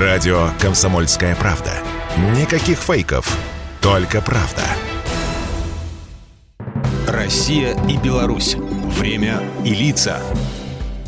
Радио «Комсомольская правда». Никаких фейков, только правда. Россия и Беларусь. Время и лица.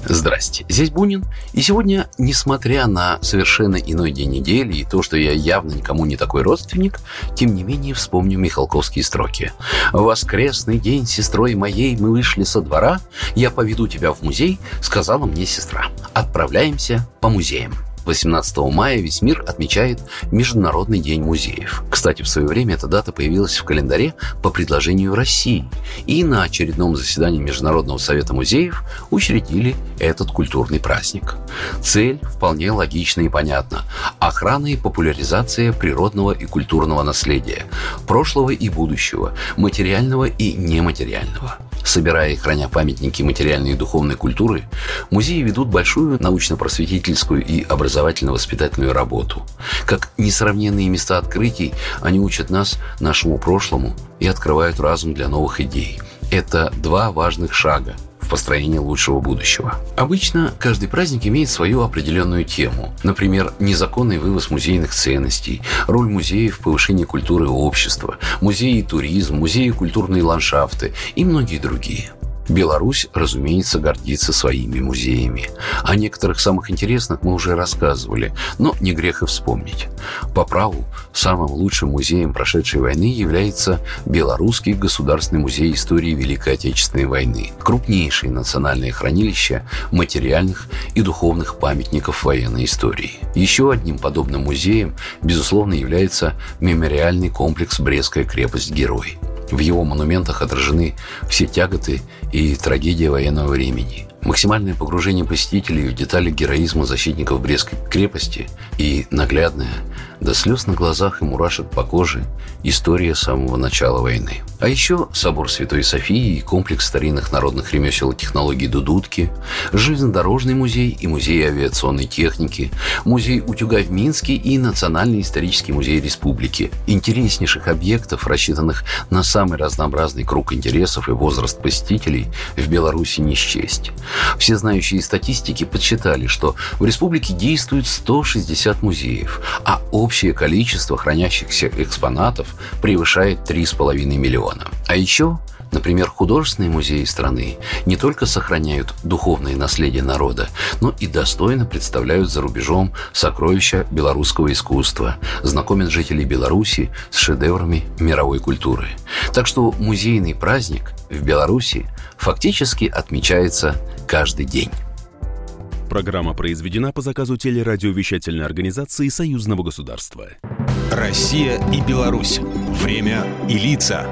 Здрасте, здесь Бунин. И сегодня, несмотря на совершенно иной день недели и то, что я явно никому не такой родственник, тем не менее вспомню михалковские строки. «В воскресный день сестрой моей мы вышли со двора, я поведу тебя в музей», сказала мне сестра. Отправляемся по музеям. 18 мая весь мир отмечает Международный день музеев. Кстати, в свое время эта дата появилась в календаре по предложению России. И на очередном заседании Международного совета музеев учредили этот культурный праздник. Цель вполне логична и понятна. Охрана и популяризация природного и культурного наследия, прошлого и будущего, материального и нематериального. Собирая и храня памятники материальной и духовной культуры, музеи ведут большую научно-просветительскую и образовательно-воспитательную работу. Как несравненные места открытий, они учат нас нашему прошлому и открывают разум для новых идей. Это два важных шага – в построении лучшего будущего. Обычно каждый праздник имеет свою определенную тему. Например, незаконный вывоз музейных ценностей, роль музеев в повышении культуры общества, музеи и туризм, музеи и культурные ландшафты и многие другие. Беларусь, разумеется, гордится своими музеями. О некоторых самых интересных мы уже рассказывали, но не грех и вспомнить. По праву, самым лучшим музеем прошедшей войны является Белорусский государственный музей истории Великой Отечественной войны, крупнейшее национальное хранилище материальных и духовных памятников военной истории. Еще одним подобным музеем, безусловно, является мемориальный комплекс «Брестская крепость-герой». В его монументах отражены все тяготы и трагедия военного времени. Максимальное погружение посетителей в детали героизма защитников Брестской крепости и наглядное – до слез на глазах и мурашек по коже история самого начала войны. А еще собор Святой Софии и комплекс старинных народных ремесел и технологий Дудутки, железнодорожный музей и музей авиационной техники, музей утюга в Минске и Национальный исторический музей республики. Интереснейших объектов, рассчитанных на самый разнообразный круг интересов и возраст посетителей, в Беларуси не счесть. Все знающие статистики подсчитали, что в республике действует 160 музеев, а общее количество хранящихся экспонатов превышает 3,5 миллиона. А еще Например, художественные музеи страны не только сохраняют духовное наследие народа, но и достойно представляют за рубежом сокровища белорусского искусства, знакомят жителей Беларуси с шедеврами мировой культуры. Так что музейный праздник в Беларуси фактически отмечается каждый день. Программа произведена по заказу телерадиовещательной организации Союзного государства. Россия и Беларусь. Время и лица.